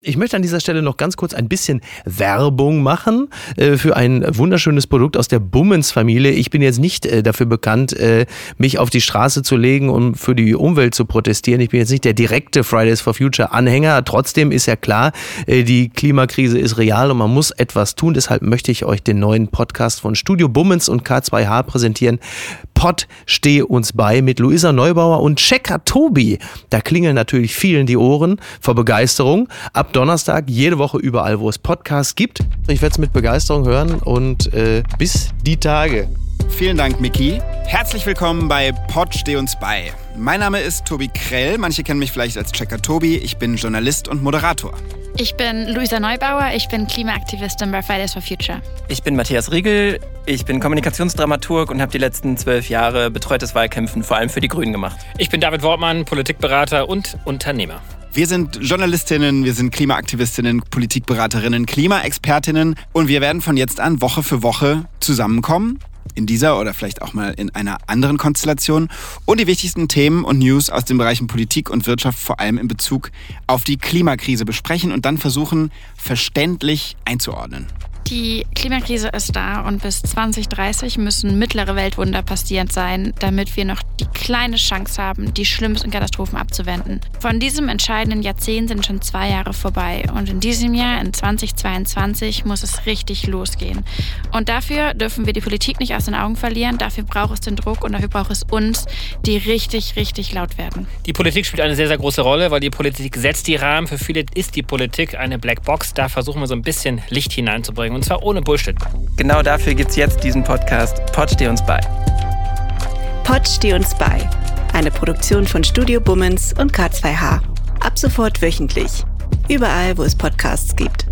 Ich möchte an dieser Stelle noch ganz kurz ein bisschen Werbung machen äh, für ein wunderschönes Produkt aus der Bummens-Familie. Ich bin jetzt nicht äh, dafür bekannt, äh, mich auf die Straße zu legen, um für die Umwelt zu protestieren. Ich bin jetzt nicht der direkte Fridays for Future Anhänger. Trotzdem ist ja klar, äh, die Klimakrise ist real und man muss etwas tun. Deshalb möchte ich euch den neuen Podcast von Studio Bummens und K2H präsentieren. Pott steh uns bei mit Luisa Neubauer und Checker Tobi. Da klingeln natürlich vielen die Ohren vor Begeisterung. Ab Donnerstag jede Woche überall, wo es Podcasts gibt. Ich werde es mit Begeisterung hören und äh, bis die Tage. Vielen Dank, Miki. Herzlich willkommen bei Pod Steh uns bei. Mein Name ist Tobi Krell. Manche kennen mich vielleicht als Checker Tobi. Ich bin Journalist und Moderator. Ich bin Luisa Neubauer, ich bin Klimaaktivistin bei Fridays for Future. Ich bin Matthias Riegel, ich bin Kommunikationsdramaturg und habe die letzten zwölf Jahre betreutes Wahlkämpfen vor allem für die Grünen gemacht. Ich bin David Wortmann, Politikberater und Unternehmer. Wir sind Journalistinnen, wir sind Klimaaktivistinnen, Politikberaterinnen, Klimaexpertinnen und wir werden von jetzt an Woche für Woche zusammenkommen in dieser oder vielleicht auch mal in einer anderen Konstellation und die wichtigsten Themen und News aus den Bereichen Politik und Wirtschaft vor allem in Bezug auf die Klimakrise besprechen und dann versuchen, verständlich einzuordnen. Die Klimakrise ist da und bis 2030 müssen mittlere Weltwunder passiert sein, damit wir noch die kleine Chance haben, die schlimmsten Katastrophen abzuwenden. Von diesem entscheidenden Jahrzehnt sind schon zwei Jahre vorbei und in diesem Jahr, in 2022, muss es richtig losgehen. Und dafür dürfen wir die Politik nicht aus den Augen verlieren, dafür braucht es den Druck und dafür braucht es uns, die richtig, richtig laut werden. Die Politik spielt eine sehr, sehr große Rolle, weil die Politik setzt die Rahmen. Für viele ist die Politik eine Blackbox. Da versuchen wir so ein bisschen Licht hineinzubringen. Und zwar ohne Bullshit. Genau dafür gibt es jetzt diesen Podcast Pod steh uns bei. Pod steh uns bei. Eine Produktion von Studio Bummens und K2H. Ab sofort wöchentlich. Überall, wo es Podcasts gibt.